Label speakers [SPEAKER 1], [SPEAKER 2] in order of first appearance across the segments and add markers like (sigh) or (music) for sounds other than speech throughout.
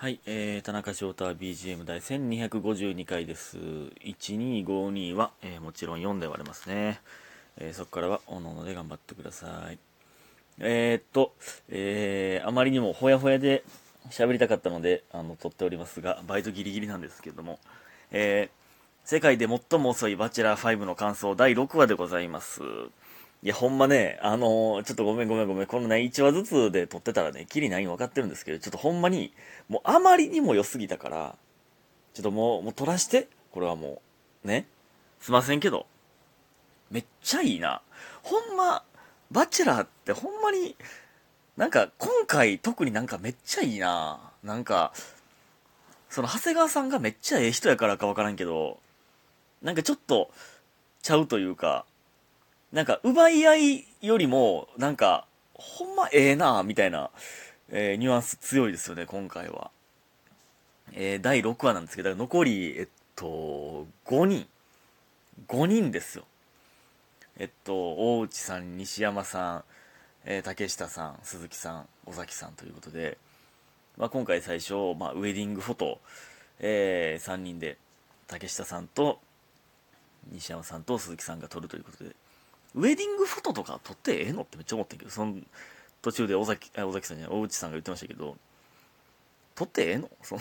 [SPEAKER 1] はい、えー、田中翔太 BGM 第1252回です。1252は、えーもちろん4で割れますね。えーそこからは、おのおので頑張ってください。えー、っと、えー、あまりにもほやほやで喋りたかったので、あの、撮っておりますが、バイトギリギリなんですけども、えー、世界で最も遅いバチェラー5の感想第6話でございます。いや、ほんまね、あのーちょっとごめんごめんごめん、このね、1話ずつで撮ってたらね、キリないの分かってるんですけど、ちょっとほんまに、もうあまりにも良すぎたから、ちょっともう、もう撮らして、これはもう、ね。すいませんけど、めっちゃいいな。ほんま、バチェラーってほんまに、なんか今回特になんかめっちゃいいな。なんか、その長谷川さんがめっちゃええ人やからか分からんけど、なんかちょっと、ちゃうというか、なんか奪い合いよりも、なんか、ほんまええな、みたいな、えーニュアンス強いですよね、今回は。えー第6話なんですけど、残り、えっと、5人。5人ですよ。えっと、大内さん、西山さん、えー竹下さん、鈴木さん、尾崎さんということで、まあ、今回最初、まあ、ウェディングフォト、え3人で、竹下さんと、西山さんと鈴木さんが撮るということで、ウェディングフォトとか撮ってええのってめっちゃ思ってんけど、その途中で尾崎、尾崎さんじゃない、大内さんが言ってましたけど、撮ってええの？そ (laughs) の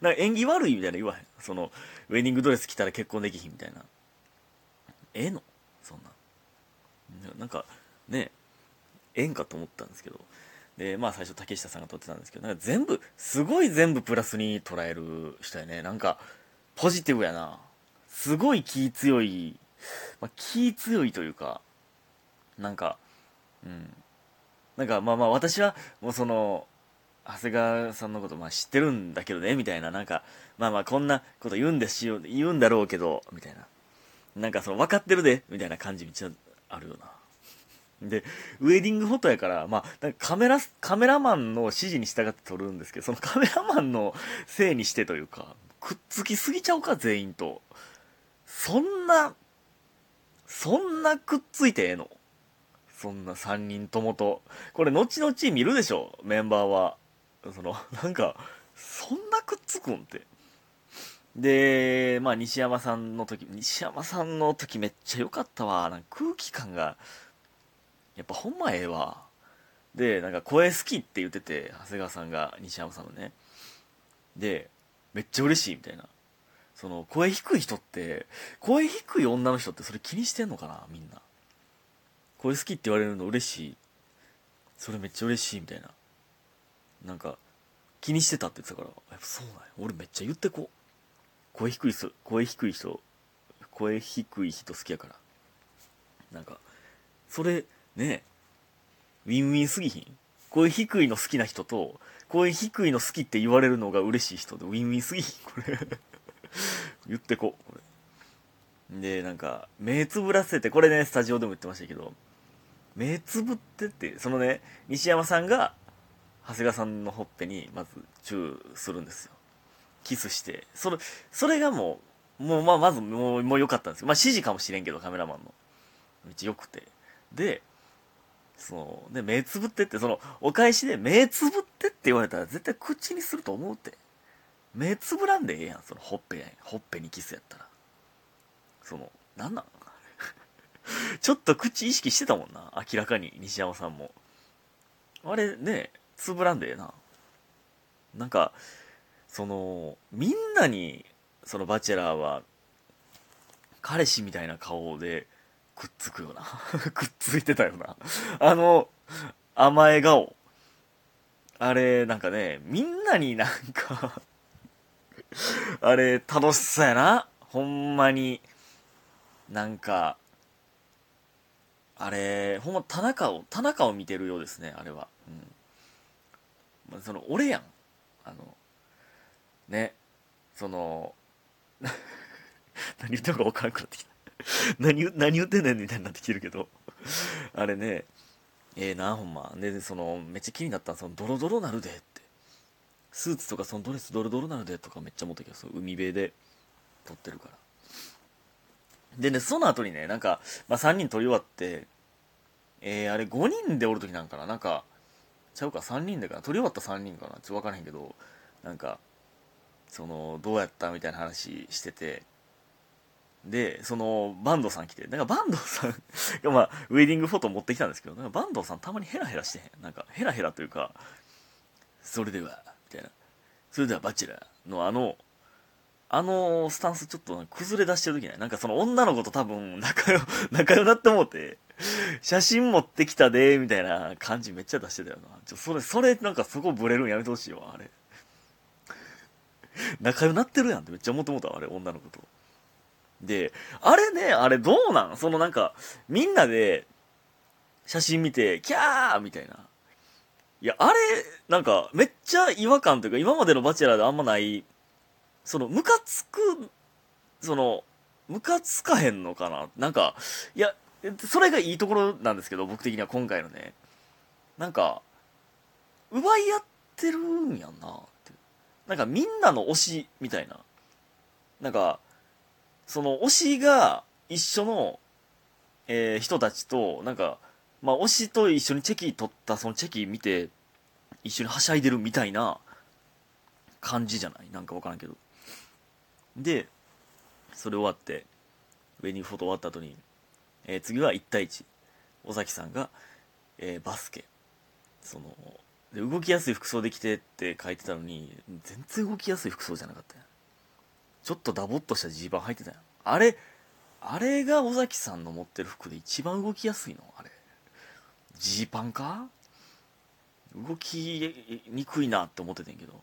[SPEAKER 1] なんか縁起悪いみたいな言わへん？その、ウェディングドレス着たら結婚できひんみたいな。ええの？そんな。なんか、ね、ええんかと思ったんですけど。で、まあ最初竹下さんが撮ってたんですけど、なんか全部、すごい全部プラスに捉える人やね。なんか、ポジティブやな。すごい気強い、まあ、気強いというか、なんか、うん。なんかまあまあ私はもうその、長谷川さんのことまあ知ってるんだけどね、みたいな、なんか、まあまあこんなこと言うんですよ、言うんだろうけど、みたいな。なんかその分かってるで、みたいな感じめっちゃあるよな。で、ウェディングフォトやから、まあ、なんかカメラ、カメラマンの指示に従って撮るんですけど、そのカメラマンのせいにしてというか、くっつきすぎちゃうか、全員と。そんな、そんなくっついてええの？そんな3人ともと。これ、後々見るでしょ、メンバーは。その、なんか、そんなくっつくんって。で、まあ、西山さんの時、西山さんの時めっちゃ良かったわ。なんか空気感が、やっぱほんまええわ。で、なんか声好きって言ってて、長谷川さんが西山さんのね。で、めっちゃ嬉しいみたいな。その、声低い人って、声低い女の人ってそれ気にしてんのかなみんな。声好きって言われるの嬉しい。それめっちゃ嬉しいみたいな。なんか、気にしてたって言ってたから、やっぱそうなんや。俺めっちゃ言ってこう。声低い人、声低い人、声低い人好きやから。なんか、それ、ねウィンウィンすぎひん？声低いの好きな人と、声低いの好きって言われるのが嬉しい人で、ウィンウィンすぎひん？これ。(laughs) 言ってこう、で、なんか、目つぶらせて、これね、スタジオでも言ってましたけど、目つぶってって、そのね、西山さんが、長谷川さんのほっぺに、まず、チューするんですよ。キスして。それ、それがもう、もう、まあ、まず、もう、もう良かったんですよ。まあ、指示かもしれんけど、カメラマンの。めっちゃ良くて。で、その、で、目つぶってって、その、お返しで、目つぶってって言われたら、絶対口にすると思うって。目つぶらんでええやん、その、ほっぺ。ほっぺにキスやったら。その、なんなん？(laughs) ちょっと口意識してたもんな。明らかに、西山さんも。あれね、つぶらんでええな。なんか、その、みんなに、そのバチェラーは、彼氏みたいな顔でくっつくよな。(laughs) くっついてたよな。あの、甘え顔。あれ、なんかね、みんなになんかあれ、楽しそうやな。ほんまに。なんか、あれ、ほんま田中を、田中を見てるようですね、あれは。うん。ま、その、俺やん。あの、ね、その、(laughs) 何言ってるか分からなくなってきた。(laughs) 何言、何言ってんねんみたいになってきてるけど。あれね、ええな、ほんま。で、その、めっちゃ気になったその、ドロドロなるでって。スーツとかそのドレスドロドロなるでとかめっちゃ思ったけど、その海辺で。撮ってるから。でね、その後にね、なんか、まあ、3人撮り終わって、えー、あれ5人でおる時なんかな？なんか、ちゃうか？3人でかな？撮り終わった3人かな？ちょっと分からへんけど、なんかそのどうやったみたいな話してて。でその坂東さん来て。なんか坂東さんが (laughs) まあウェディングフォト持ってきたんですけどなんか坂東さんたまにヘラヘラしてへん？なんかヘラヘラというかそれでは。みたいな。それではバチェラーのあのあのスタンスちょっと崩れ出してる時ねなんかその女の子と多分仲良 (laughs) 仲良なって思って写真持ってきたでみたいな感じめっちゃ出してたよな。ちょそれそれなんかそこブレるんやめてほしいわあれ。仲良なってるやんってめっちゃ思ってもったあれ女の子と。であれねあれどうなん？そのなんかみんなで写真見てキャーみたいな。いやあれなんかめっちゃ違和感というか今までのバチェラーであんまないその、ムカつく、その、ムカつかへんのかな？なんか、いや、それがいいところなんですけど、僕的には今回のね。なんか、奪い合ってるんやんなって。なんかみんなの推しみたいな。なんか、その推しが一緒の、えー、人たちと、なんか、まあ推しと一緒にチェキ取ったそのチェキ見て、一緒にはしゃいでるみたいな感じじゃない？なんかわからんけど。でそれ終わってウェディングフォト終わった後に、えー、次は1対1尾崎さんが、えー、バスケ。そので動きやすい服装で着てって書いてたのに全然動きやすい服装じゃなかった。やちょっとダボっとしたジーパン履いてたやあれあれが尾崎さんの持ってる服で一番動きやすいの？あれ。ジーパンか？動きにくいなって思っててんけど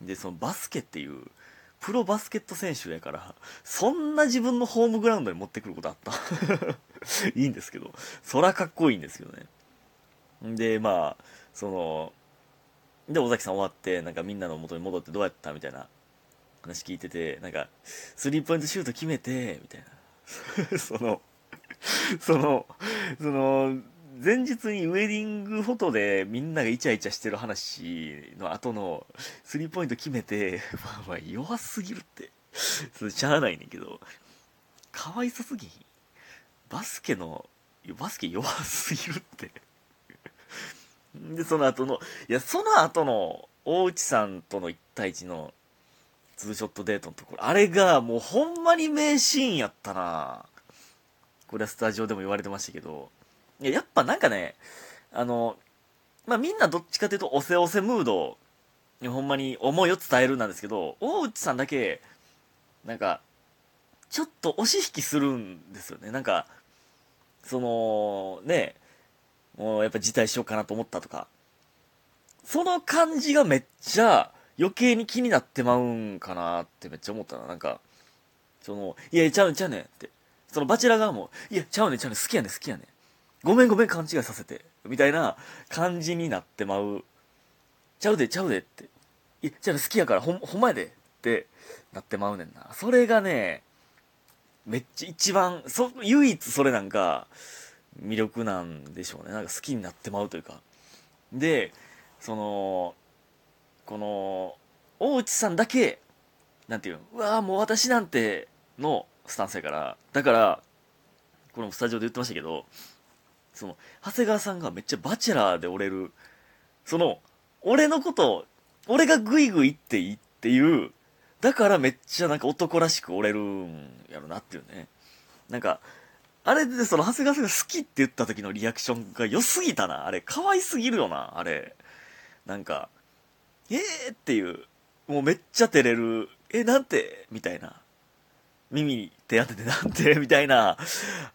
[SPEAKER 1] でそのバスケっていうプロバスケット選手やから、そんな自分のホームグラウンドに持ってくることあった？(laughs) いいんですけど、そらかっこいいんですけどね。で、まあ、その、で、尾崎さん終わって、なんかみんなの元に戻ってどうやったみたいな話聞いてて、なんか、スリーポイントシュート決めて、みたいな。(laughs) その、その、その、前日にウェディングフォトでみんながイチャイチャしてる話の後のスリーポイント決めて、(laughs) まあまあ弱すぎるって。それしゃあないねんけど、かわいそすぎ。バスケの、バスケ弱すぎるって。(laughs) で、その後の、いや、その後の大内さんとの1対1のツーショットデートのところ、あれがもうほんまに名シーンやったな。これはスタジオでも言われてましたけど、いや、やっぱなんかね、あの、まあ、みんなどっちかというと、おせおせムード、ほんまに思いを伝えるなんですけど、大内さんだけ、なんか、ちょっと押し引きするんですよね。なんか、その、ね、もうやっぱ辞退しようかなと思ったとか、その感じがめっちゃ余計に気になってまうんかなってめっちゃ思ったな。なんか、その、いや、ちゃうねんちゃうねんって。そのバチェラ側も、いや、ちゃうねんちゃうねん好きやねん好きやねん。ごめんごめん勘違いさせて。みたいな感じになってまう。ちゃうで、ちゃうでって。いや、じゃあ好きやからほん、ほんまやでってなってまうねんな。それがね、めっちゃ一番、そ、唯一それなんか、魅力なんでしょうね。なんか好きになってまうというか。で、その、この、大内さんだけ、なんていうの、うわもう私なんてのスタンスやから、だから、このスタジオで言ってましたけど、その、長谷川さんがめっちゃバチェラーで折れる、その、俺のこと、俺がグイグイっていいっていう、だからめっちゃなんか男らしく折れるんやろなっていうね。なんか、あれでその長谷川さんが好きって言った時のリアクションが良すぎたな。あれ、可愛すぎるよな、あれ。なんか、えーっていう、もうめっちゃ照れる、え、なんて？みたいな。耳に手当ててなんて？みたいな。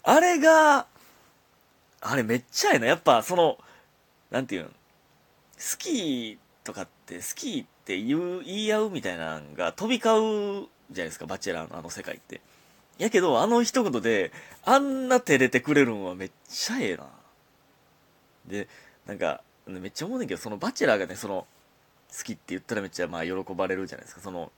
[SPEAKER 1] あれが、あれめっちゃええな。やっぱその、なんていうん、好きとかって好きって言う、言い合うみたいなのが飛び交うじゃないですか、バチェラーのあの世界って。やけど、あの一言で、あんな照れてくれるんはめっちゃええな。で、なんか、めっちゃ思うねんけど、そのバチェラーがね、その、好きって言ったらめっちゃまあ喜ばれるじゃないですか。その、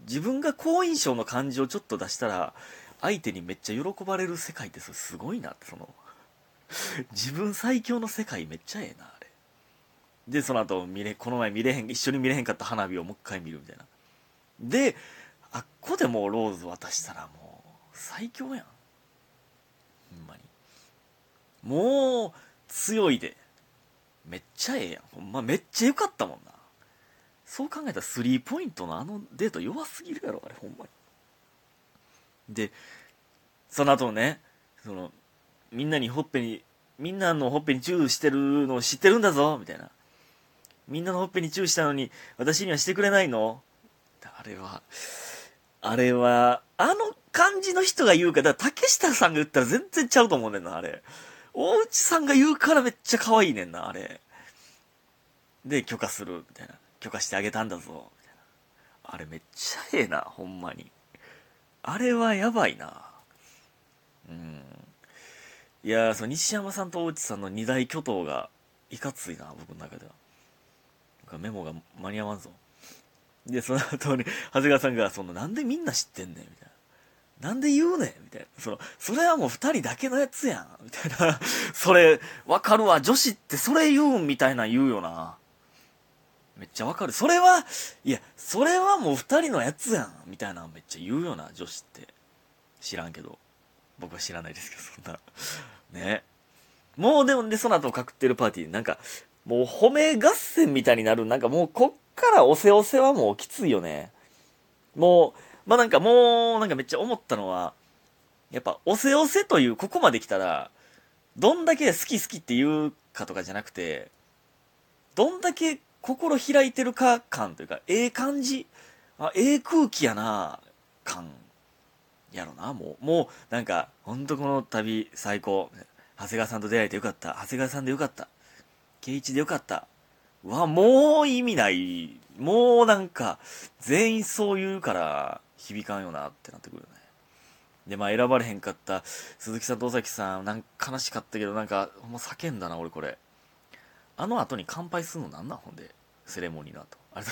[SPEAKER 1] 自分が好印象の感じをちょっと出したら、相手にめっちゃ喜ばれる世界ってそれすごいなって、その、(laughs) 自分最強の世界めっちゃええな、あれ。で、その後、見れ、この前見れへん、一緒に見れへんかった花火をもう一回見るみたいな。で、あっこでもうローズ渡したらもう、最強やん。ほんまに。もう、強いで。めっちゃええやん。ほんま、めっちゃ良かったもんな。そう考えたらスリーポイントのあのデート弱すぎるやろあれほんまにでその後ねそのみんなにほっぺにみんなのほっぺにチューしてるのを知ってるんだぞみたいな。みんなのほっぺにチューしたのに私にはしてくれないの？あれはあれはあの感じの人が言うかだから竹下さんが言ったら全然ちゃうと思うねんなあれ。大内さんが言うからめっちゃ可愛いねんなあれ。で許可するみたいな。許可してあげたんだぞみたいな。あれめっちゃええなほんまに。あれはやばいな。うん。いやその西山さんと大内さんの二大巨頭がいかついな僕の中ではメモが間に合わんぞでその後に長谷川さんがそのなんでみんな知ってんねんみたいななんで言うねんみたいな。その、それはもう二人だけのやつやん。みたいな。(laughs) それ、わかるわ。女子ってそれ言うんみたいな言うよな。めっちゃわかる。それは、いや、それはもう二人のやつやん。みたいなめっちゃ言うよな、女子って。知らんけど。僕は知らないですけど、そんな。ね。もうでもね、その後隠ってるパーティー、なんか、もう褒め合戦みたいになる。なんかもうこっからおせおせはもうきついよね。もう、まあなんかもう、なんかめっちゃ思ったのは、やっぱ、おせおせという、ここまで来たら、どんだけ好き好きって言うかとかじゃなくて、どんだけ心開いてるか感というか、ええ感じ、あ、ええ空気やな、感、やろな、もう。もう、なんか、ほんとこの旅最高。長谷川さんと出会えてよかった。長谷川さんでよかった。圭一でよかった。うわ、もう意味ない。もうなんか、全員そう言うから、響かんよなってなってくるよね。で、まあ選ばれへんかった鈴木さんと尾崎さん、なんか悲しかったけど、なんか、ほんま叫んだな、俺これ。あの後に乾杯するのなんなんほんで、セレモニーの後。